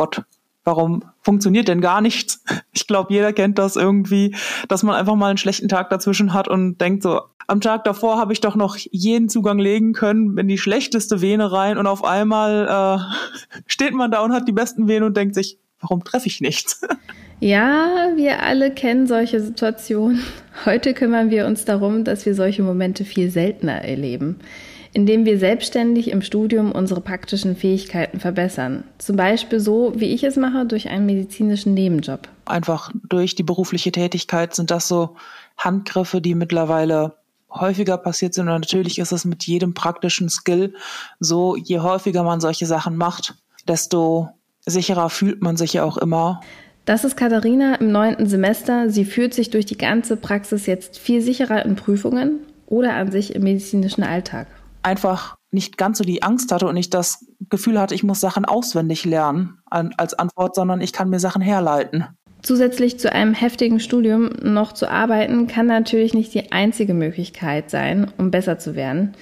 Gott, warum funktioniert denn gar nichts? Ich glaube, jeder kennt das irgendwie, dass man einfach mal einen schlechten Tag dazwischen hat und denkt so, am Tag davor habe ich doch noch jeden Zugang legen können in die schlechteste Vene rein und auf einmal äh, steht man da und hat die besten Venen und denkt sich, warum treffe ich nichts? Ja, wir alle kennen solche Situationen. Heute kümmern wir uns darum, dass wir solche Momente viel seltener erleben, indem wir selbstständig im Studium unsere praktischen Fähigkeiten verbessern. Zum Beispiel so, wie ich es mache, durch einen medizinischen Nebenjob. Einfach durch die berufliche Tätigkeit sind das so Handgriffe, die mittlerweile häufiger passiert sind. Und natürlich ist es mit jedem praktischen Skill so, je häufiger man solche Sachen macht, desto sicherer fühlt man sich ja auch immer. Das ist Katharina im neunten Semester. Sie fühlt sich durch die ganze Praxis jetzt viel sicherer in Prüfungen oder an sich im medizinischen Alltag. Einfach nicht ganz so die Angst hatte und nicht das Gefühl hatte, ich muss Sachen auswendig lernen als Antwort, sondern ich kann mir Sachen herleiten. Zusätzlich zu einem heftigen Studium noch zu arbeiten, kann natürlich nicht die einzige Möglichkeit sein, um besser zu werden.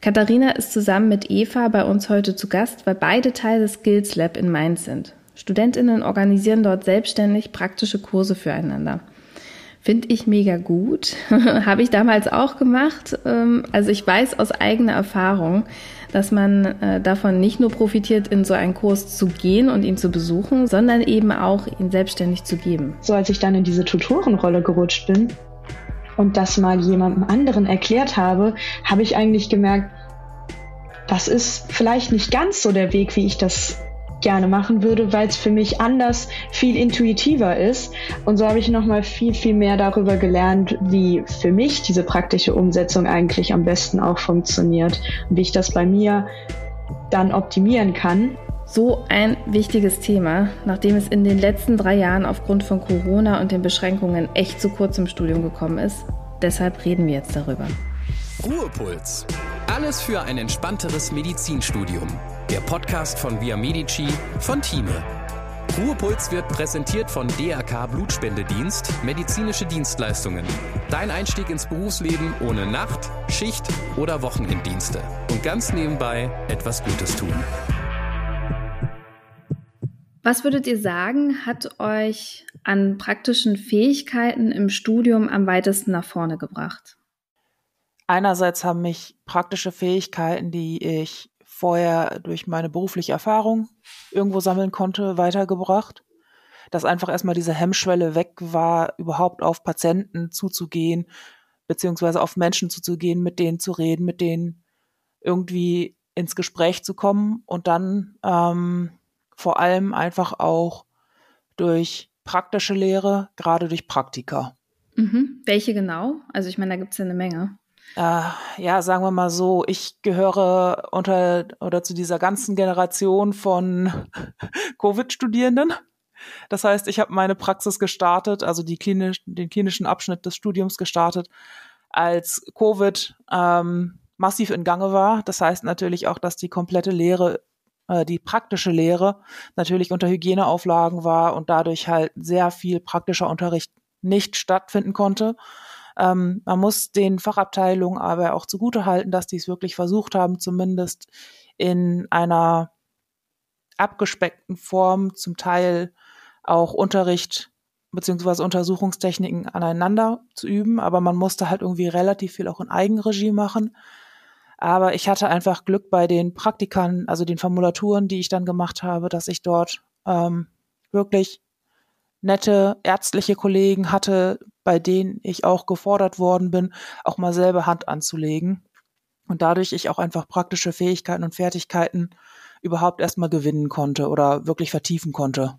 Katharina ist zusammen mit Eva bei uns heute zu Gast, weil beide Teil des Skills Lab in Mainz sind. Studentinnen organisieren dort selbstständig praktische Kurse füreinander. Finde ich mega gut. Habe ich damals auch gemacht. Ähm, also ich weiß aus eigener Erfahrung, dass man äh, davon nicht nur profitiert, in so einen Kurs zu gehen und ihn zu besuchen, sondern eben auch ihn selbstständig zu geben. So als ich dann in diese Tutorenrolle gerutscht bin und das mal jemandem anderen erklärt habe, habe ich eigentlich gemerkt, das ist vielleicht nicht ganz so der Weg, wie ich das gerne machen würde, weil es für mich anders viel intuitiver ist. Und so habe ich nochmal viel, viel mehr darüber gelernt, wie für mich diese praktische Umsetzung eigentlich am besten auch funktioniert und wie ich das bei mir dann optimieren kann. So ein wichtiges Thema, nachdem es in den letzten drei Jahren aufgrund von Corona und den Beschränkungen echt zu kurz im Studium gekommen ist. Deshalb reden wir jetzt darüber. Ruhepuls. Alles für ein entspannteres Medizinstudium. Der Podcast von Via Medici von Thieme. Ruhepuls wird präsentiert von DRK Blutspendedienst, medizinische Dienstleistungen. Dein Einstieg ins Berufsleben ohne Nacht, Schicht oder Wochenenddienste. Und ganz nebenbei etwas Gutes tun. Was würdet ihr sagen, hat euch an praktischen Fähigkeiten im Studium am weitesten nach vorne gebracht? Einerseits haben mich praktische Fähigkeiten, die ich vorher durch meine berufliche Erfahrung irgendwo sammeln konnte, weitergebracht. Dass einfach erstmal diese Hemmschwelle weg war, überhaupt auf Patienten zuzugehen, beziehungsweise auf Menschen zuzugehen, mit denen zu reden, mit denen irgendwie ins Gespräch zu kommen und dann ähm, vor allem einfach auch durch praktische Lehre, gerade durch Praktika. Mhm. Welche genau? Also ich meine, da gibt es ja eine Menge. Äh, ja, sagen wir mal so, ich gehöre unter oder zu dieser ganzen Generation von Covid-Studierenden. Das heißt, ich habe meine Praxis gestartet, also die klinisch, den klinischen Abschnitt des Studiums gestartet, als Covid ähm, massiv in Gange war. Das heißt natürlich auch, dass die komplette Lehre, äh, die praktische Lehre natürlich unter Hygieneauflagen war und dadurch halt sehr viel praktischer Unterricht nicht stattfinden konnte. Ähm, man muss den Fachabteilungen aber auch zugutehalten, dass die es wirklich versucht haben, zumindest in einer abgespeckten Form zum Teil auch Unterricht beziehungsweise Untersuchungstechniken aneinander zu üben, aber man musste halt irgendwie relativ viel auch in Eigenregie machen. Aber ich hatte einfach Glück bei den Praktikern, also den Formulaturen, die ich dann gemacht habe, dass ich dort ähm, wirklich nette ärztliche Kollegen hatte, bei denen ich auch gefordert worden bin, auch mal selber Hand anzulegen. Und dadurch ich auch einfach praktische Fähigkeiten und Fertigkeiten überhaupt erstmal gewinnen konnte oder wirklich vertiefen konnte.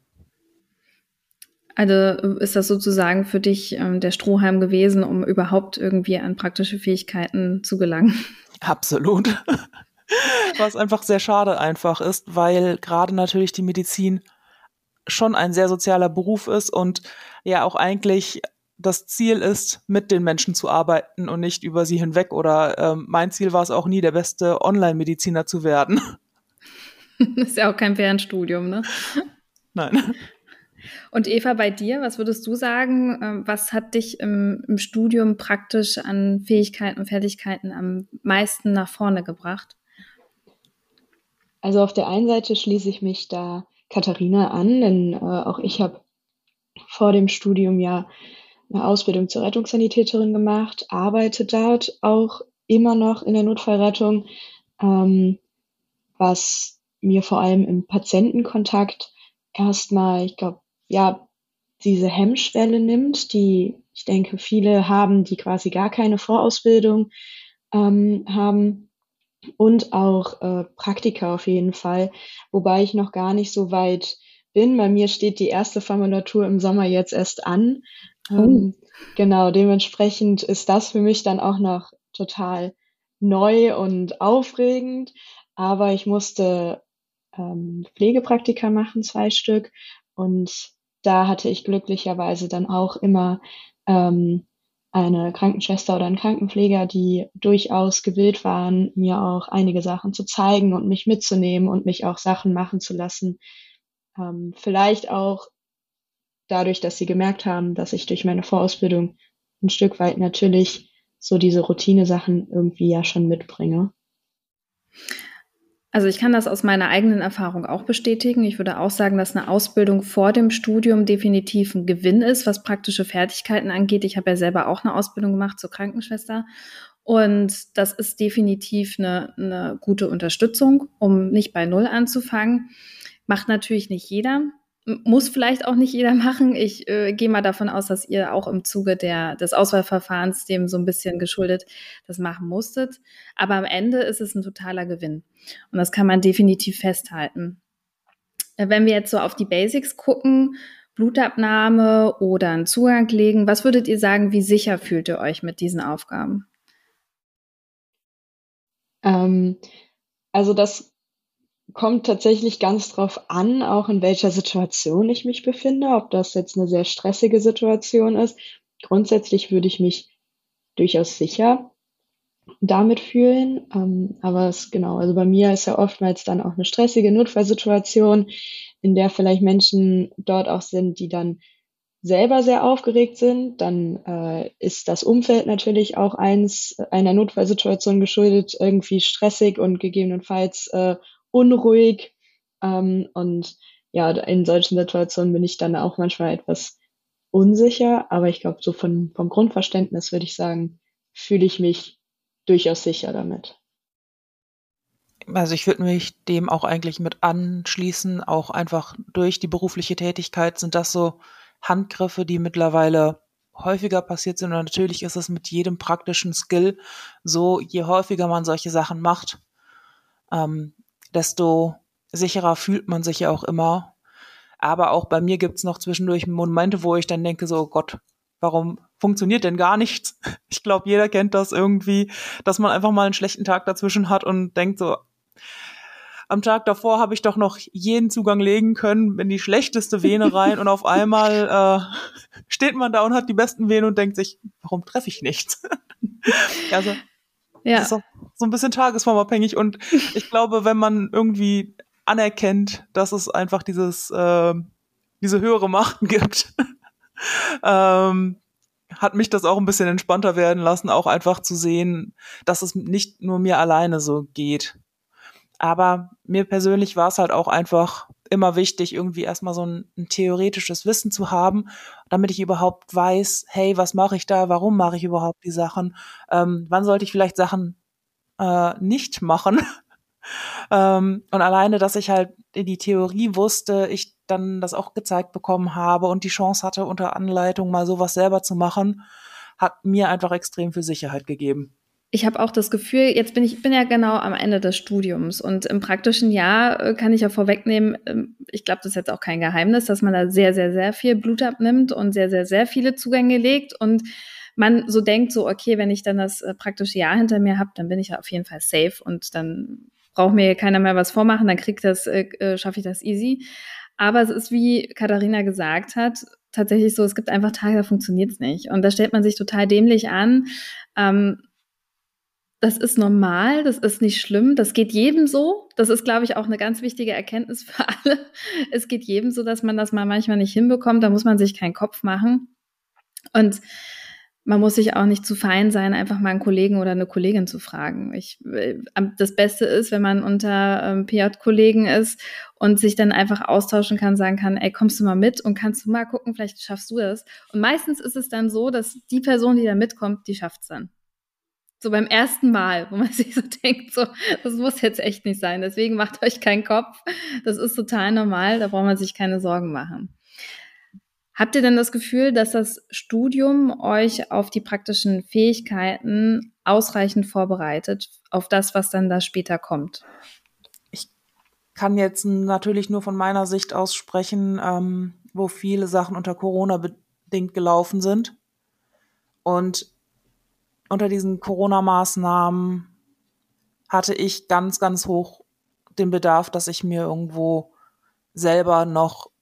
Also ist das sozusagen für dich ähm, der Strohhalm gewesen, um überhaupt irgendwie an praktische Fähigkeiten zu gelangen? Absolut. Was einfach sehr schade einfach ist, weil gerade natürlich die Medizin schon ein sehr sozialer Beruf ist und ja auch eigentlich das Ziel ist, mit den Menschen zu arbeiten und nicht über sie hinweg. Oder ähm, mein Ziel war es auch nie, der beste Online-Mediziner zu werden. Das ist ja auch kein Fernstudium, ne? Nein. Und Eva, bei dir, was würdest du sagen? Ähm, was hat dich im, im Studium praktisch an Fähigkeiten und Fertigkeiten am meisten nach vorne gebracht? Also auf der einen Seite schließe ich mich da Katharina an, denn äh, auch ich habe vor dem Studium ja eine Ausbildung zur Rettungssanitäterin gemacht, arbeite dort auch immer noch in der Notfallrettung, ähm, was mir vor allem im Patientenkontakt erstmal, ich glaube, ja, diese Hemmschwelle nimmt, die ich denke, viele haben, die quasi gar keine Vorausbildung ähm, haben und auch äh, Praktika auf jeden Fall, wobei ich noch gar nicht so weit bin. Bei mir steht die erste Formulatur im Sommer jetzt erst an. Ähm, genau, dementsprechend ist das für mich dann auch noch total neu und aufregend. Aber ich musste ähm, Pflegepraktika machen, zwei Stück. Und da hatte ich glücklicherweise dann auch immer ähm, eine Krankenschwester oder einen Krankenpfleger, die durchaus gewillt waren, mir auch einige Sachen zu zeigen und mich mitzunehmen und mich auch Sachen machen zu lassen. Ähm, vielleicht auch dadurch, dass sie gemerkt haben, dass ich durch meine Vorausbildung ein Stück weit natürlich so diese Routine-Sachen irgendwie ja schon mitbringe. Also ich kann das aus meiner eigenen Erfahrung auch bestätigen. Ich würde auch sagen, dass eine Ausbildung vor dem Studium definitiv ein Gewinn ist, was praktische Fertigkeiten angeht. Ich habe ja selber auch eine Ausbildung gemacht zur Krankenschwester. Und das ist definitiv eine, eine gute Unterstützung, um nicht bei Null anzufangen. Macht natürlich nicht jeder muss vielleicht auch nicht jeder machen. Ich äh, gehe mal davon aus, dass ihr auch im Zuge der, des Auswahlverfahrens dem so ein bisschen geschuldet das machen musstet. Aber am Ende ist es ein totaler Gewinn. Und das kann man definitiv festhalten. Äh, wenn wir jetzt so auf die Basics gucken, Blutabnahme oder einen Zugang legen, was würdet ihr sagen, wie sicher fühlt ihr euch mit diesen Aufgaben? Ähm, also das kommt tatsächlich ganz drauf an, auch in welcher Situation ich mich befinde, ob das jetzt eine sehr stressige Situation ist. Grundsätzlich würde ich mich durchaus sicher damit fühlen. Ähm, aber es genau, also bei mir ist ja oftmals dann auch eine stressige Notfallsituation, in der vielleicht Menschen dort auch sind, die dann selber sehr aufgeregt sind, dann äh, ist das Umfeld natürlich auch eins einer Notfallsituation geschuldet, irgendwie stressig und gegebenenfalls äh, unruhig. Ähm, und ja, in solchen Situationen bin ich dann auch manchmal etwas unsicher, aber ich glaube, so von, vom Grundverständnis würde ich sagen, fühle ich mich durchaus sicher damit. Also ich würde mich dem auch eigentlich mit anschließen, auch einfach durch die berufliche Tätigkeit sind das so Handgriffe, die mittlerweile häufiger passiert sind. Und natürlich ist es mit jedem praktischen Skill so, je häufiger man solche Sachen macht, ähm, desto sicherer fühlt man sich ja auch immer. Aber auch bei mir gibt's noch zwischendurch Momente, wo ich dann denke, so oh Gott, warum funktioniert denn gar nichts? Ich glaube, jeder kennt das irgendwie, dass man einfach mal einen schlechten Tag dazwischen hat und denkt so, am Tag davor habe ich doch noch jeden Zugang legen können in die schlechteste Vene rein und auf einmal äh, steht man da und hat die besten Venen und denkt sich, warum treffe ich nichts? also ja. Das ist auch so ein bisschen tagesformabhängig. Und ich glaube, wenn man irgendwie anerkennt, dass es einfach dieses, äh, diese höhere Machten gibt, ähm, hat mich das auch ein bisschen entspannter werden lassen, auch einfach zu sehen, dass es nicht nur mir alleine so geht. Aber mir persönlich war es halt auch einfach immer wichtig, irgendwie erstmal so ein, ein, theoretisches Wissen zu haben, damit ich überhaupt weiß, hey, was mache ich da, warum mache ich überhaupt die Sachen, ähm, wann sollte ich vielleicht Sachen äh, nicht machen. ähm, und alleine, dass ich halt in die Theorie wusste, ich dann das auch gezeigt bekommen habe und die Chance hatte, unter Anleitung mal sowas selber zu machen, hat mir einfach extrem viel Sicherheit gegeben ich habe auch das Gefühl, jetzt bin ich bin ja genau am Ende des Studiums und im praktischen Jahr äh, kann ich ja vorwegnehmen, ähm, ich glaube, das ist jetzt auch kein Geheimnis, dass man da sehr, sehr, sehr viel Blut abnimmt und sehr, sehr, sehr viele Zugänge legt und man so denkt, so, okay, wenn ich dann das äh, praktische Jahr hinter mir habe, dann bin ich ja auf jeden Fall safe und dann braucht mir keiner mehr was vormachen, dann kriegt das, äh, äh schaffe ich das easy. Aber es ist, wie Katharina gesagt hat, tatsächlich so, es gibt einfach Tage, da funktioniert es nicht. Und da stellt man sich total dämlich an. Ähm, das ist normal, das ist nicht schlimm, das geht jedem so. Das ist, glaube ich, auch eine ganz wichtige Erkenntnis für alle. Es geht jedem so, dass man das mal manchmal nicht hinbekommt, da muss man sich keinen Kopf machen. Und man muss sich auch nicht zu fein sein, einfach mal einen Kollegen oder eine Kollegin zu fragen. Ich, äh, das Beste ist, wenn man unter ähm, PJ-Kollegen ist und sich dann einfach austauschen kann, sagen kann, ey, kommst du mal mit und kannst du mal gucken, vielleicht schaffst du das. Und meistens ist es dann so, dass die Person, die da mitkommt, die schafft's dann. So beim ersten Mal, wo man sich so denkt, so, das muss jetzt echt nicht sein. Deswegen macht euch keinen Kopf. Das ist total normal, da braucht man sich keine Sorgen machen. Habt ihr denn das Gefühl, dass das Studium euch auf die praktischen Fähigkeiten ausreichend vorbereitet, auf das, was dann da später kommt? Ich kann jetzt natürlich nur von meiner Sicht aus sprechen, ähm, wo viele Sachen unter Corona bedingt gelaufen sind. Und unter diesen Corona-Maßnahmen hatte ich ganz, ganz hoch den Bedarf, dass ich mir irgendwo selber noch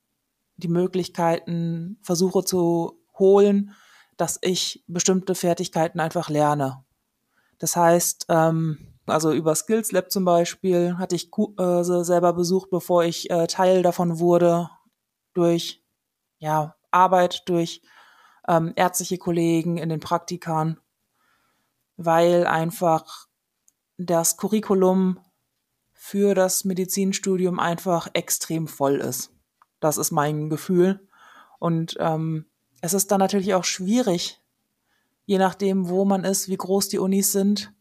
die Möglichkeiten versuche zu holen, dass ich bestimmte Fertigkeiten einfach lerne. Das heißt, ähm, also über Skills Lab zum Beispiel hatte ich äh, selber besucht, bevor ich äh, Teil davon wurde, durch ja, Arbeit, durch ähm, ärztliche Kollegen in den Praktikern, weil einfach das Curriculum für das Medizinstudium einfach extrem voll ist. Das ist mein Gefühl. Und ähm, es ist dann natürlich auch schwierig, je nachdem, wo man ist, wie groß die Unis sind.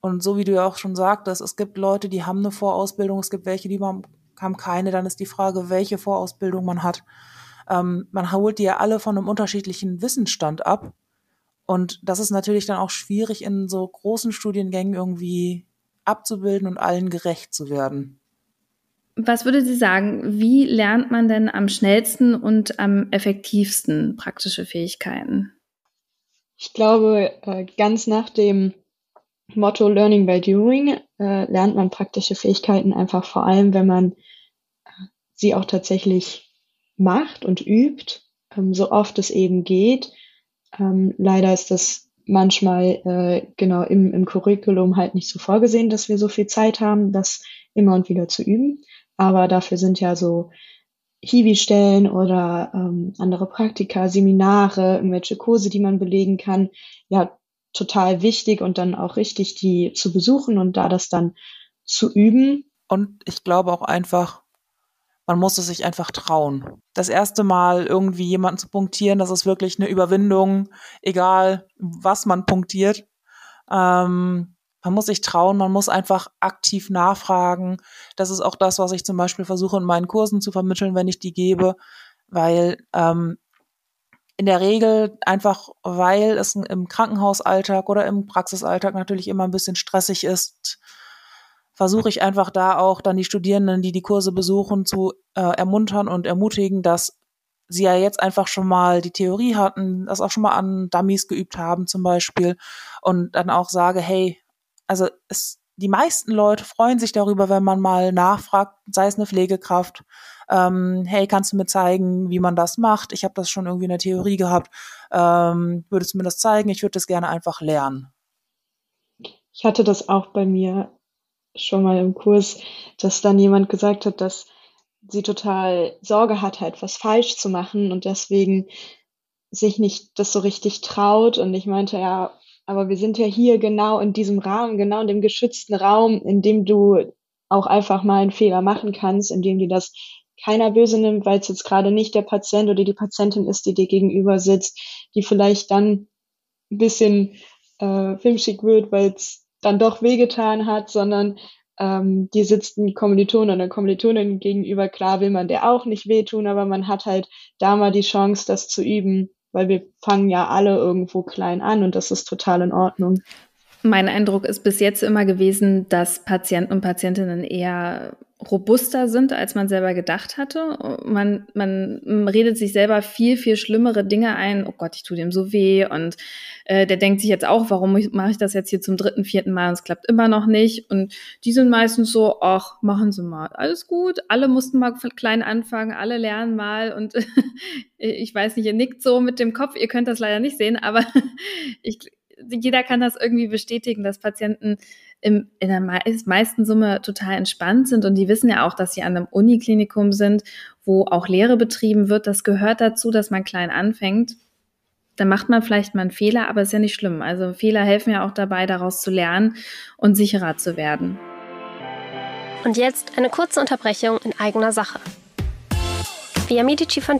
Und so wie du ja auch schon sagtest, es gibt Leute, die haben eine Vorausbildung, es gibt welche, die haben keine. Dann ist die Frage, welche Vorausbildung man hat. Ähm, man holt die ja alle von einem unterschiedlichen Wissensstand ab. Und das ist natürlich dann auch schwierig, in so großen Studiengängen irgendwie abzubilden und allen gerecht zu werden. Was würde Sie sagen, wie lernt man denn am schnellsten und am effektivsten praktische Fähigkeiten? Ich glaube, äh, ganz nach dem Motto Learning by Doing äh, lernt man praktische Fähigkeiten einfach vor allem, wenn man äh, sie auch tatsächlich macht und übt, ähm, so oft es eben geht. Ähm, leider ist das manchmal genau im, im Curriculum halt nicht so vorgesehen, dass wir so viel Zeit haben, das immer und wieder zu üben. Aber dafür sind ja so Hiwi-Stellen oder ähm, andere Praktika, Seminare, irgendwelche Kurse, die man belegen kann, ja total wichtig und dann auch richtig, die zu besuchen und da das dann zu üben. Und ich glaube auch einfach, man muss es sich einfach trauen. Das erste Mal irgendwie jemanden zu punktieren, das ist wirklich eine Überwindung, egal was man punktiert. Ähm, man muss sich trauen, man muss einfach aktiv nachfragen. Das ist auch das, was ich zum Beispiel versuche in meinen Kursen zu vermitteln, wenn ich die gebe, weil ähm, in der Regel einfach, weil es im Krankenhausalltag oder im Praxisalltag natürlich immer ein bisschen stressig ist, versuche ich einfach da auch dann die Studierenden, die die Kurse besuchen, zu äh, ermuntern und ermutigen, dass sie ja jetzt einfach schon mal die Theorie hatten, das auch schon mal an Dummies geübt haben zum Beispiel und dann auch sage, hey, also es, die meisten Leute freuen sich darüber, wenn man mal nachfragt, sei es eine Pflegekraft, ähm, hey, kannst du mir zeigen, wie man das macht? Ich habe das schon irgendwie in der Theorie gehabt. Ähm, würdest du mir das zeigen? Ich würde das gerne einfach lernen. Ich hatte das auch bei mir schon mal im Kurs, dass dann jemand gesagt hat, dass sie total Sorge hat, halt was falsch zu machen und deswegen sich nicht das so richtig traut. Und ich meinte, ja, aber wir sind ja hier genau in diesem Rahmen, genau in dem geschützten Raum, in dem du auch einfach mal einen Fehler machen kannst, in dem dir das keiner böse nimmt, weil es jetzt gerade nicht der Patient oder die Patientin ist, die dir gegenüber sitzt, die vielleicht dann ein bisschen äh, filmschick wird, weil es dann doch wehgetan hat, sondern ähm, die sitzt ein Kommiliton oder Kommilitonin gegenüber. Klar will man der auch nicht wehtun, aber man hat halt da mal die Chance, das zu üben weil wir fangen ja alle irgendwo klein an und das ist total in Ordnung. Mein Eindruck ist bis jetzt immer gewesen, dass Patienten und Patientinnen eher robuster sind, als man selber gedacht hatte. Man, man redet sich selber viel, viel schlimmere Dinge ein. Oh Gott, ich tue dem so weh. Und äh, der denkt sich jetzt auch, warum mache ich das jetzt hier zum dritten, vierten Mal und es klappt immer noch nicht. Und die sind meistens so, ach, machen Sie mal, alles gut. Alle mussten mal klein anfangen, alle lernen mal. Und ich weiß nicht, ihr nickt so mit dem Kopf, ihr könnt das leider nicht sehen, aber ich, jeder kann das irgendwie bestätigen, dass Patienten im, in der meisten Summe total entspannt sind und die wissen ja auch, dass sie an einem Uniklinikum sind, wo auch Lehre betrieben wird. Das gehört dazu, dass man klein anfängt. dann macht man vielleicht mal einen Fehler, aber ist ja nicht schlimm. Also Fehler helfen ja auch dabei, daraus zu lernen und sicherer zu werden. Und jetzt eine kurze Unterbrechung in eigener Sache. Via Medici von.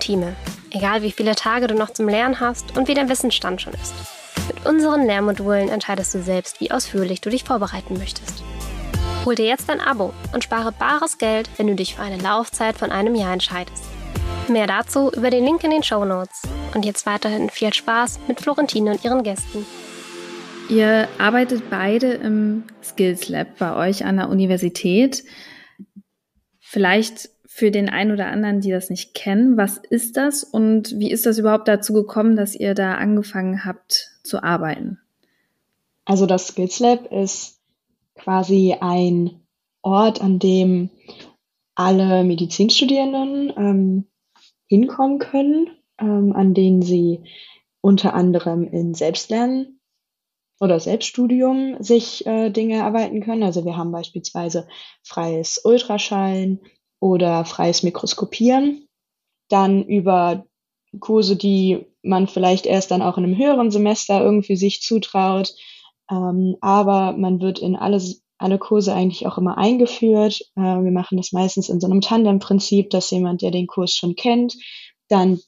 Egal wie viele Tage du noch zum Lernen hast und wie dein Wissensstand schon ist. Mit unseren Lehrmodulen entscheidest du selbst, wie ausführlich du dich vorbereiten möchtest. Hol dir jetzt ein Abo und spare bares Geld, wenn du dich für eine Laufzeit von einem Jahr entscheidest. Mehr dazu über den Link in den Show Notes. Und jetzt weiterhin viel Spaß mit Florentine und ihren Gästen. Ihr arbeitet beide im Skills Lab bei euch an der Universität. Vielleicht für den einen oder anderen, die das nicht kennen, was ist das und wie ist das überhaupt dazu gekommen, dass ihr da angefangen habt zu arbeiten? Also das Skills Lab ist quasi ein Ort, an dem alle Medizinstudierenden ähm, hinkommen können, ähm, an denen sie unter anderem in Selbstlernen oder Selbststudium sich äh, Dinge erarbeiten können. Also wir haben beispielsweise freies Ultraschallen, oder freies Mikroskopieren. Dann über Kurse, die man vielleicht erst dann auch in einem höheren Semester irgendwie sich zutraut. Ähm, aber man wird in alle, alle Kurse eigentlich auch immer eingeführt. Äh, wir machen das meistens in so einem Tandem-Prinzip, dass jemand, der den Kurs schon kennt, dann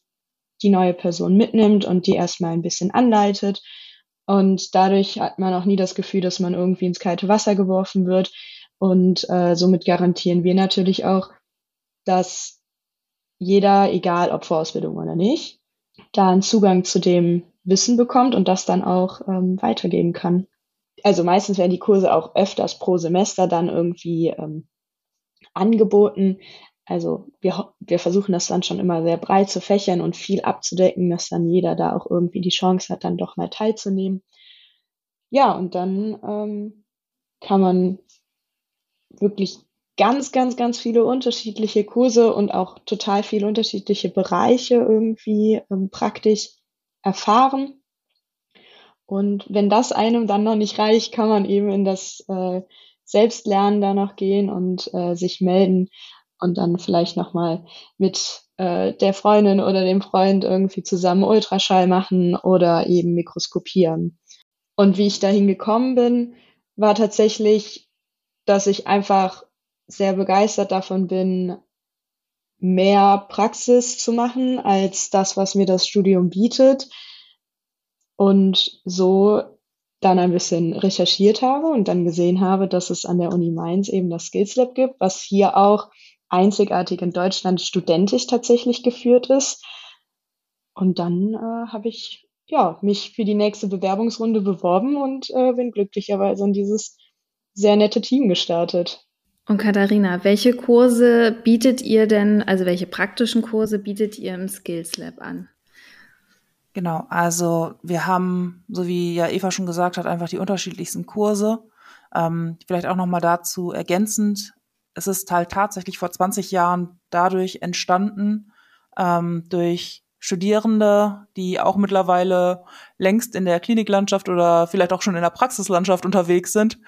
die neue Person mitnimmt und die erstmal ein bisschen anleitet. Und dadurch hat man auch nie das Gefühl, dass man irgendwie ins kalte Wasser geworfen wird. Und äh, somit garantieren wir natürlich auch, dass jeder, egal ob Vorausbildung oder nicht, da einen Zugang zu dem Wissen bekommt und das dann auch ähm, weitergeben kann. Also meistens werden die Kurse auch öfters pro Semester dann irgendwie ähm, angeboten. Also wir, wir versuchen das dann schon immer sehr breit zu fächern und viel abzudecken, dass dann jeder da auch irgendwie die Chance hat, dann doch mal teilzunehmen. Ja, und dann ähm, kann man wirklich ganz, ganz, ganz viele unterschiedliche Kurse und auch total viele unterschiedliche Bereiche irgendwie ähm, praktisch erfahren. Und wenn das einem dann noch nicht reicht, kann man eben in das äh, Selbstlernen da noch gehen und äh, sich melden und dann vielleicht nochmal mit äh, der Freundin oder dem Freund irgendwie zusammen Ultraschall machen oder eben mikroskopieren. Und wie ich dahin gekommen bin, war tatsächlich, dass ich einfach sehr begeistert davon bin, mehr Praxis zu machen als das, was mir das Studium bietet. Und so dann ein bisschen recherchiert habe und dann gesehen habe, dass es an der Uni Mainz eben das Skills Lab gibt, was hier auch einzigartig in Deutschland studentisch tatsächlich geführt ist. Und dann äh, habe ich ja mich für die nächste Bewerbungsrunde beworben und äh, bin glücklicherweise in dieses sehr nette Team gestartet. Und Katharina, welche Kurse bietet ihr denn, also welche praktischen Kurse bietet ihr im Skills Lab an? Genau, also wir haben, so wie ja Eva schon gesagt hat, einfach die unterschiedlichsten Kurse. Ähm, vielleicht auch nochmal dazu ergänzend, es ist halt tatsächlich vor 20 Jahren dadurch entstanden, ähm, durch Studierende, die auch mittlerweile längst in der Kliniklandschaft oder vielleicht auch schon in der Praxislandschaft unterwegs sind,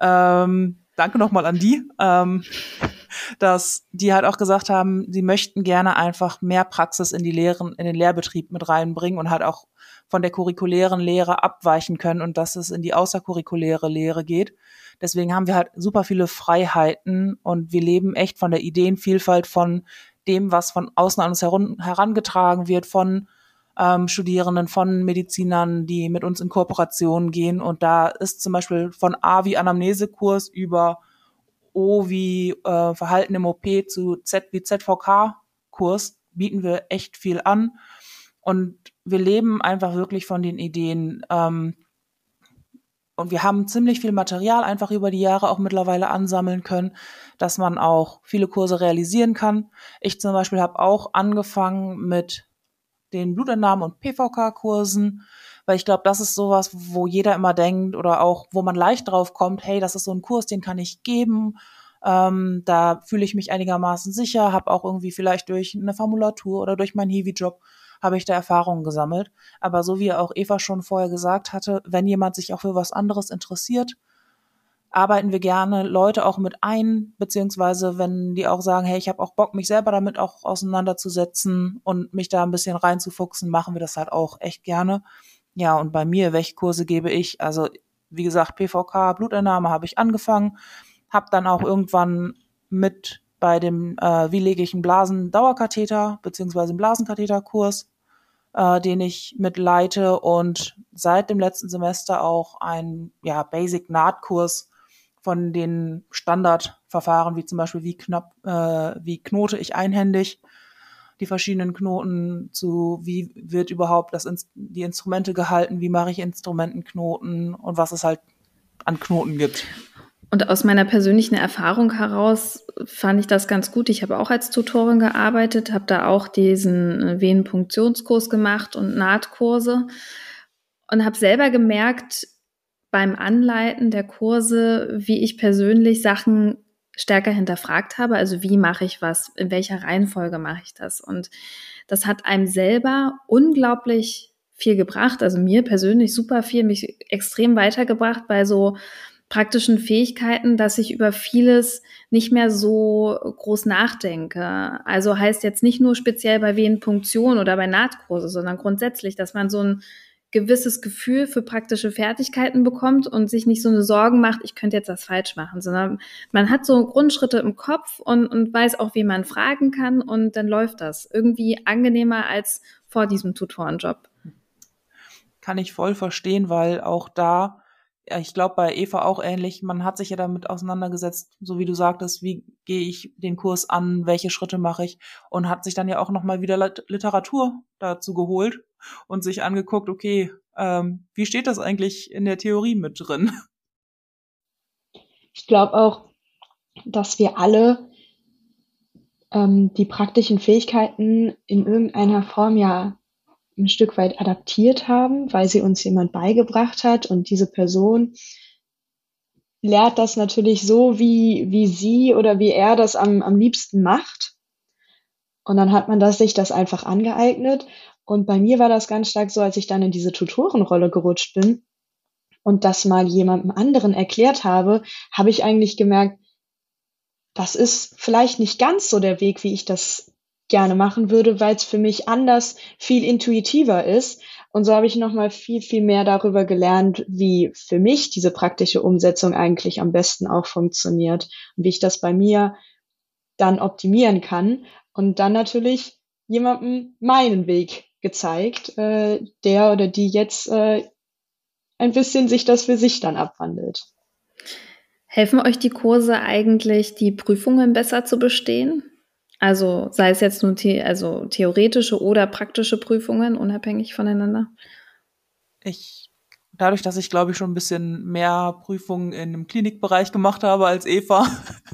ähm, danke nochmal an die, ähm, dass die halt auch gesagt haben, sie möchten gerne einfach mehr Praxis in die Lehren, in den Lehrbetrieb mit reinbringen und halt auch von der curriculären Lehre abweichen können und dass es in die außerkurrikuläre Lehre geht. Deswegen haben wir halt super viele Freiheiten und wir leben echt von der Ideenvielfalt, von dem, was von außen an uns herangetragen wird, von ähm, Studierenden, von Medizinern, die mit uns in Kooperation gehen. Und da ist zum Beispiel von A wie Anamnesekurs über O wie äh, Verhalten im OP zu Z wie ZVK-Kurs bieten wir echt viel an. Und wir leben einfach wirklich von den Ideen. Ähm, und wir haben ziemlich viel Material einfach über die Jahre auch mittlerweile ansammeln können, dass man auch viele Kurse realisieren kann. Ich zum Beispiel habe auch angefangen mit den Blutentnahmen und PVK-Kursen, weil ich glaube, das ist sowas, wo jeder immer denkt oder auch, wo man leicht drauf kommt, hey, das ist so ein Kurs, den kann ich geben. Ähm, da fühle ich mich einigermaßen sicher, habe auch irgendwie vielleicht durch eine Formulatur oder durch meinen Hiwi-Job habe ich da Erfahrungen gesammelt. Aber so wie auch Eva schon vorher gesagt hatte, wenn jemand sich auch für was anderes interessiert, arbeiten wir gerne Leute auch mit ein, beziehungsweise wenn die auch sagen, hey, ich habe auch Bock, mich selber damit auch auseinanderzusetzen und mich da ein bisschen reinzufuchsen, machen wir das halt auch echt gerne. Ja, und bei mir, welche Kurse gebe ich? Also, wie gesagt, PVK, Blutentnahme habe ich angefangen, habe dann auch irgendwann mit bei dem, äh, wie lege ich einen Blasendauerkatheter, beziehungsweise einen Blasenkatheterkurs äh, den ich mitleite und seit dem letzten Semester auch ein ja, Basic-Nahtkurs von den Standardverfahren, wie zum Beispiel wie knapp, äh, wie knote ich einhändig die verschiedenen Knoten zu, wie wird überhaupt das, die Instrumente gehalten, wie mache ich Instrumentenknoten und was es halt an Knoten gibt. Und aus meiner persönlichen Erfahrung heraus fand ich das ganz gut. Ich habe auch als Tutorin gearbeitet, habe da auch diesen Venenpunktionskurs gemacht und Nahtkurse und habe selber gemerkt beim Anleiten der Kurse, wie ich persönlich Sachen stärker hinterfragt habe. Also wie mache ich was? In welcher Reihenfolge mache ich das? Und das hat einem selber unglaublich viel gebracht. Also mir persönlich super viel, mich extrem weitergebracht bei so praktischen Fähigkeiten, dass ich über vieles nicht mehr so groß nachdenke. Also heißt jetzt nicht nur speziell bei Venenpunktion oder bei Nahtkurse, sondern grundsätzlich, dass man so ein gewisses Gefühl für praktische Fertigkeiten bekommt und sich nicht so eine Sorgen macht, ich könnte jetzt das falsch machen, sondern man hat so Grundschritte im Kopf und, und weiß auch, wie man fragen kann und dann läuft das. Irgendwie angenehmer als vor diesem Tutorenjob. Kann ich voll verstehen, weil auch da ja, ich glaube bei Eva auch ähnlich. Man hat sich ja damit auseinandergesetzt, so wie du sagtest, wie gehe ich den Kurs an, welche Schritte mache ich und hat sich dann ja auch nochmal wieder Literatur dazu geholt und sich angeguckt, okay, ähm, wie steht das eigentlich in der Theorie mit drin? Ich glaube auch, dass wir alle ähm, die praktischen Fähigkeiten in irgendeiner Form ja ein Stück weit adaptiert haben, weil sie uns jemand beigebracht hat und diese Person lehrt das natürlich so, wie, wie sie oder wie er das am, am liebsten macht. Und dann hat man das, sich das einfach angeeignet. Und bei mir war das ganz stark so, als ich dann in diese Tutorenrolle gerutscht bin und das mal jemandem anderen erklärt habe, habe ich eigentlich gemerkt, das ist vielleicht nicht ganz so der Weg, wie ich das gerne machen würde, weil es für mich anders viel intuitiver ist. Und so habe ich nochmal viel, viel mehr darüber gelernt, wie für mich diese praktische Umsetzung eigentlich am besten auch funktioniert und wie ich das bei mir dann optimieren kann. Und dann natürlich jemandem meinen Weg gezeigt, äh, der oder die jetzt äh, ein bisschen sich das für sich dann abwandelt. Helfen euch die Kurse eigentlich, die Prüfungen besser zu bestehen? Also sei es jetzt nur the also theoretische oder praktische Prüfungen, unabhängig voneinander? Ich, dadurch, dass ich glaube ich schon ein bisschen mehr Prüfungen in dem Klinikbereich gemacht habe als Eva,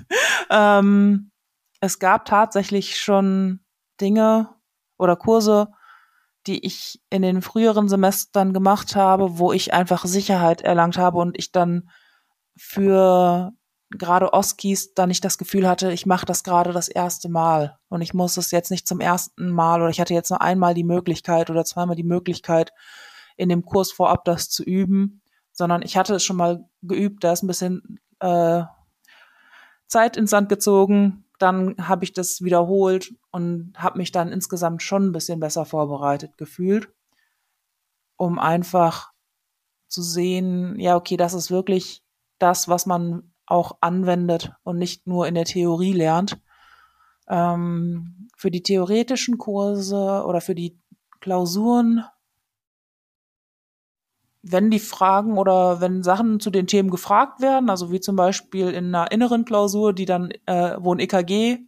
ähm, es gab tatsächlich schon Dinge oder Kurse, die ich in den früheren Semestern gemacht habe, wo ich einfach Sicherheit erlangt habe und ich dann für gerade Oskis da nicht das Gefühl hatte, ich mache das gerade das erste Mal und ich muss es jetzt nicht zum ersten Mal oder ich hatte jetzt nur einmal die Möglichkeit oder zweimal die Möglichkeit, in dem Kurs vorab das zu üben, sondern ich hatte es schon mal geübt, da ist ein bisschen äh, Zeit ins Sand gezogen, dann habe ich das wiederholt und habe mich dann insgesamt schon ein bisschen besser vorbereitet gefühlt, um einfach zu sehen, ja, okay, das ist wirklich das, was man auch anwendet und nicht nur in der Theorie lernt. Ähm, für die theoretischen Kurse oder für die Klausuren, wenn die Fragen oder wenn Sachen zu den Themen gefragt werden, also wie zum Beispiel in einer inneren Klausur, die dann, äh, wo ein EKG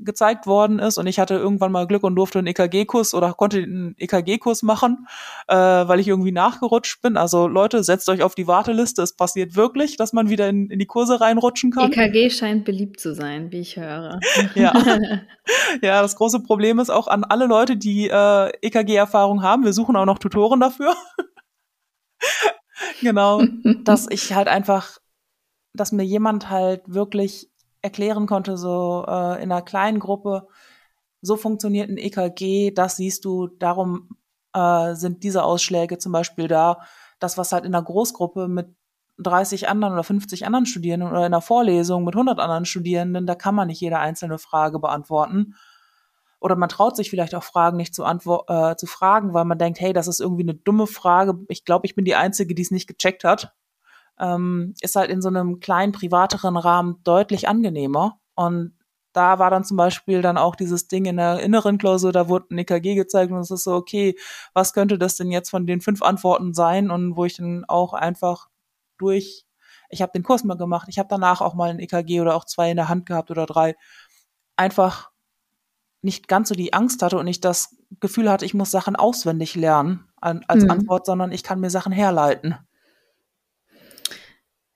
gezeigt worden ist und ich hatte irgendwann mal Glück und durfte einen EKG-Kurs oder konnte einen EKG-Kurs machen, äh, weil ich irgendwie nachgerutscht bin. Also Leute, setzt euch auf die Warteliste. Es passiert wirklich, dass man wieder in, in die Kurse reinrutschen kann. EKG scheint beliebt zu sein, wie ich höre. ja. ja, das große Problem ist auch an alle Leute, die äh, EKG-Erfahrung haben. Wir suchen auch noch Tutoren dafür. genau, dass ich halt einfach, dass mir jemand halt wirklich erklären konnte, so äh, in einer kleinen Gruppe, so funktioniert ein EKG, das siehst du, darum äh, sind diese Ausschläge zum Beispiel da. Das, was halt in einer Großgruppe mit 30 anderen oder 50 anderen Studierenden oder in einer Vorlesung mit 100 anderen Studierenden, da kann man nicht jede einzelne Frage beantworten. Oder man traut sich vielleicht auch Fragen nicht zu, äh, zu fragen, weil man denkt, hey, das ist irgendwie eine dumme Frage. Ich glaube, ich bin die Einzige, die es nicht gecheckt hat. Ähm, ist halt in so einem kleinen, privateren Rahmen deutlich angenehmer. Und da war dann zum Beispiel dann auch dieses Ding in der inneren Klausur, da wurde ein EKG gezeigt und es ist so, okay, was könnte das denn jetzt von den fünf Antworten sein? Und wo ich dann auch einfach durch, ich habe den Kurs mal gemacht, ich habe danach auch mal ein EKG oder auch zwei in der Hand gehabt oder drei, einfach nicht ganz so die Angst hatte und nicht das Gefühl hatte, ich muss Sachen auswendig lernen als mhm. Antwort, sondern ich kann mir Sachen herleiten.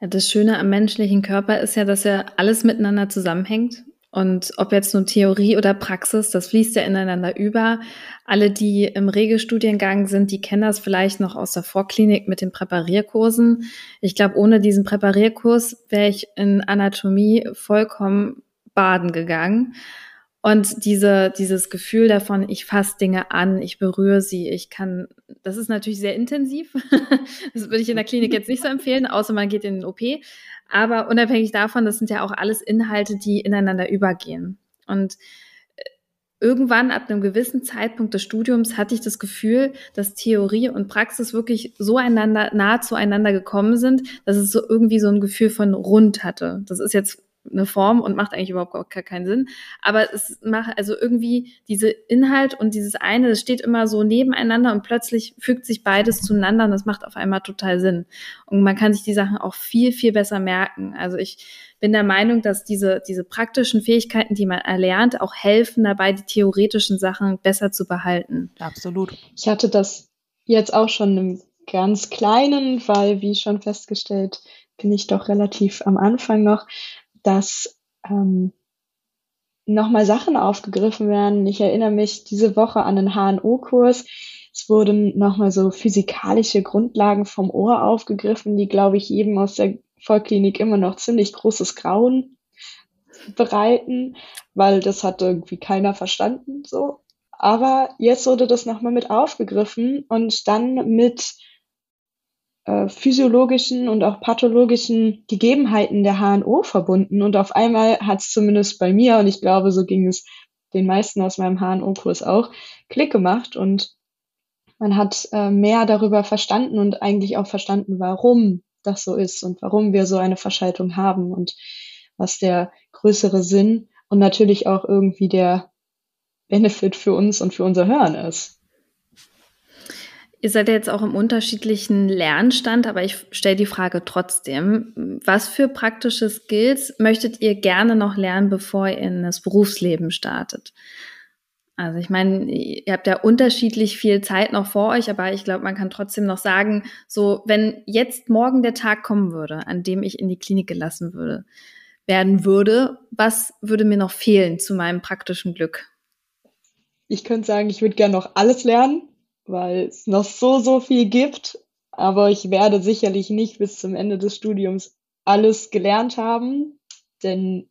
Ja, das Schöne am menschlichen Körper ist ja, dass ja alles miteinander zusammenhängt. Und ob jetzt nun Theorie oder Praxis, das fließt ja ineinander über. Alle, die im Regelstudiengang sind, die kennen das vielleicht noch aus der Vorklinik mit den Präparierkursen. Ich glaube, ohne diesen Präparierkurs wäre ich in Anatomie vollkommen baden gegangen. Und diese, dieses Gefühl davon, ich fasse Dinge an, ich berühre sie, ich kann, das ist natürlich sehr intensiv. das würde ich in der Klinik jetzt nicht so empfehlen, außer man geht in den OP. Aber unabhängig davon, das sind ja auch alles Inhalte, die ineinander übergehen. Und äh, irgendwann ab einem gewissen Zeitpunkt des Studiums hatte ich das Gefühl, dass Theorie und Praxis wirklich so einander, nah zueinander gekommen sind, dass es so irgendwie so ein Gefühl von rund hatte. Das ist jetzt eine Form und macht eigentlich überhaupt gar keinen Sinn. Aber es macht also irgendwie diese Inhalt und dieses eine, das steht immer so nebeneinander und plötzlich fügt sich beides zueinander und das macht auf einmal total Sinn. Und man kann sich die Sachen auch viel, viel besser merken. Also ich bin der Meinung, dass diese, diese praktischen Fähigkeiten, die man erlernt, auch helfen dabei, die theoretischen Sachen besser zu behalten. Absolut. Ich hatte das jetzt auch schon im ganz kleinen, weil, wie schon festgestellt, bin ich doch relativ am Anfang noch dass ähm, nochmal Sachen aufgegriffen werden. Ich erinnere mich diese Woche an den HNO-Kurs. Es wurden nochmal so physikalische Grundlagen vom Ohr aufgegriffen, die, glaube ich, jedem aus der Vollklinik immer noch ziemlich großes Grauen bereiten, weil das hat irgendwie keiner verstanden, so. Aber jetzt wurde das nochmal mit aufgegriffen und dann mit äh, physiologischen und auch pathologischen Gegebenheiten der HNO verbunden. Und auf einmal hat es zumindest bei mir, und ich glaube, so ging es den meisten aus meinem HNO-Kurs auch, Klick gemacht und man hat äh, mehr darüber verstanden und eigentlich auch verstanden, warum das so ist und warum wir so eine Verschaltung haben und was der größere Sinn und natürlich auch irgendwie der Benefit für uns und für unser Hören ist. Ihr seid ja jetzt auch im unterschiedlichen Lernstand, aber ich stelle die Frage trotzdem. Was für praktische Skills möchtet ihr gerne noch lernen, bevor ihr in das Berufsleben startet? Also ich meine, ihr habt ja unterschiedlich viel Zeit noch vor euch, aber ich glaube, man kann trotzdem noch sagen, so wenn jetzt morgen der Tag kommen würde, an dem ich in die Klinik gelassen würde, werden würde, was würde mir noch fehlen zu meinem praktischen Glück? Ich könnte sagen, ich würde gerne noch alles lernen weil es noch so, so viel gibt. Aber ich werde sicherlich nicht bis zum Ende des Studiums alles gelernt haben, denn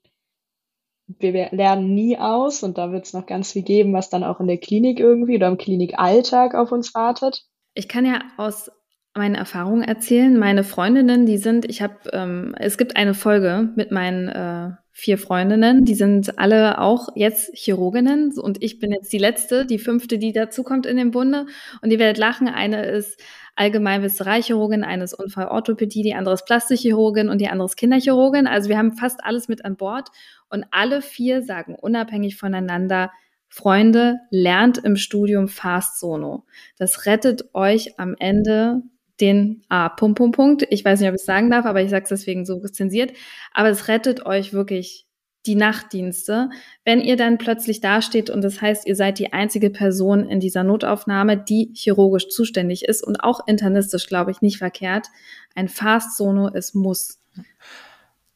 wir lernen nie aus und da wird es noch ganz viel geben, was dann auch in der Klinik irgendwie oder im Klinikalltag auf uns wartet. Ich kann ja aus meinen Erfahrungen erzählen. Meine Freundinnen, die sind, ich habe, ähm, es gibt eine Folge mit meinen äh, vier Freundinnen, die sind alle auch jetzt Chirurginnen und ich bin jetzt die letzte, die fünfte, die dazukommt in dem Bunde und ihr werdet lachen, eine ist allgemein Visceralchirurgin, eine ist Unfallorthopädie, die andere ist Plastikchirurgin und die andere ist Kinderchirurgin. Also wir haben fast alles mit an Bord und alle vier sagen unabhängig voneinander, Freunde, lernt im Studium Fast Sono. Das rettet euch am Ende den A, Punkt, Punkt, Punkt. Ich weiß nicht, ob ich es sagen darf, aber ich sage es deswegen so zensiert. Aber es rettet euch wirklich die Nachtdienste, wenn ihr dann plötzlich dasteht und das heißt, ihr seid die einzige Person in dieser Notaufnahme, die chirurgisch zuständig ist und auch internistisch, glaube ich, nicht verkehrt. Ein Fast Sono, es muss.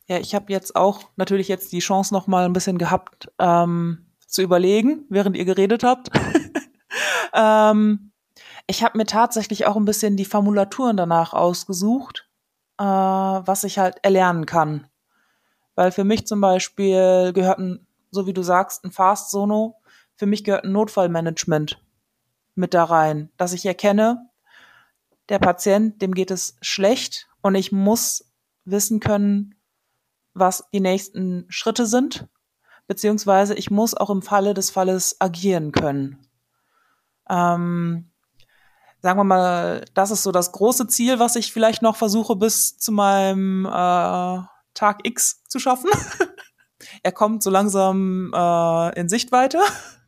Ja, ich habe jetzt auch natürlich jetzt die Chance noch mal ein bisschen gehabt ähm, zu überlegen, während ihr geredet habt. ähm, ich habe mir tatsächlich auch ein bisschen die Formulaturen danach ausgesucht, äh, was ich halt erlernen kann. Weil für mich zum Beispiel gehört ein, so wie du sagst, ein Fast Sono, für mich gehört ein Notfallmanagement mit da rein, dass ich erkenne, der Patient, dem geht es schlecht und ich muss wissen können, was die nächsten Schritte sind, beziehungsweise ich muss auch im Falle des Falles agieren können. Ähm, sagen wir mal, das ist so das große Ziel, was ich vielleicht noch versuche bis zu meinem äh, Tag X zu schaffen. er kommt so langsam äh, in Sichtweite.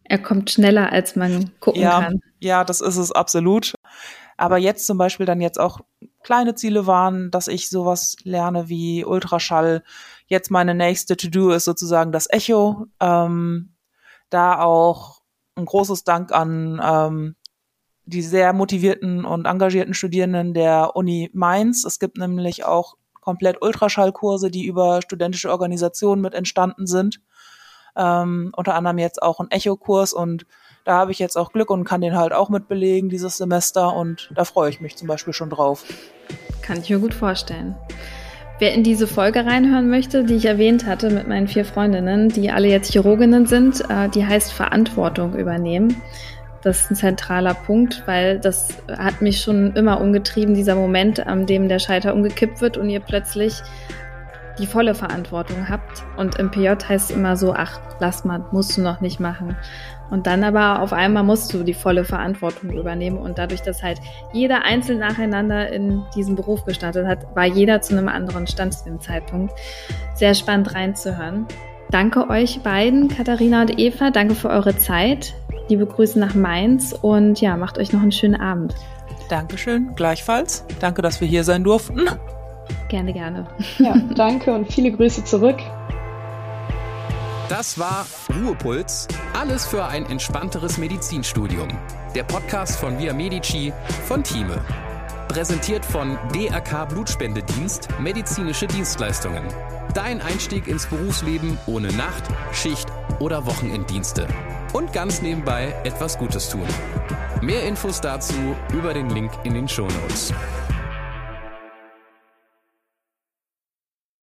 Er kommt schneller, als man gucken ja, kann. Ja, das ist es absolut. Aber jetzt zum Beispiel dann jetzt auch kleine Ziele waren, dass ich sowas lerne wie Ultraschall. Jetzt meine nächste To-Do ist sozusagen das Echo. Ähm, da auch ein großes Dank an ähm, die sehr motivierten und engagierten Studierenden der Uni Mainz. Es gibt nämlich auch komplett Ultraschallkurse, die über studentische Organisationen mit entstanden sind. Ähm, unter anderem jetzt auch ein Echo-Kurs und da habe ich jetzt auch Glück und kann den halt auch mit belegen dieses Semester und da freue ich mich zum Beispiel schon drauf. Kann ich mir gut vorstellen. Wer in diese Folge reinhören möchte, die ich erwähnt hatte mit meinen vier Freundinnen, die alle jetzt Chirurginnen sind, äh, die heißt Verantwortung übernehmen. Das ist ein zentraler Punkt, weil das hat mich schon immer umgetrieben, dieser Moment, an dem der Scheiter umgekippt wird und ihr plötzlich die volle Verantwortung habt. Und im PJ heißt es immer so, ach, lass mal, musst du noch nicht machen. Und dann aber auf einmal musst du die volle Verantwortung übernehmen. Und dadurch, dass halt jeder einzeln nacheinander in diesen Beruf gestartet hat, war jeder zu einem anderen Stand zu dem Zeitpunkt. Sehr spannend reinzuhören. Danke euch beiden, Katharina und Eva. Danke für eure Zeit. Liebe Grüße nach Mainz und ja, macht euch noch einen schönen Abend. Dankeschön, gleichfalls. Danke, dass wir hier sein durften. Gerne, gerne. Ja, danke und viele Grüße zurück. Das war Ruhepuls. Alles für ein entspannteres Medizinstudium. Der Podcast von Via Medici von Thieme. Präsentiert von DRK Blutspendedienst Medizinische Dienstleistungen. Dein Einstieg ins Berufsleben ohne Nacht, Schicht oder Wochenenddienste. Und ganz nebenbei etwas Gutes tun. Mehr Infos dazu über den Link in den Shownotes. Notes.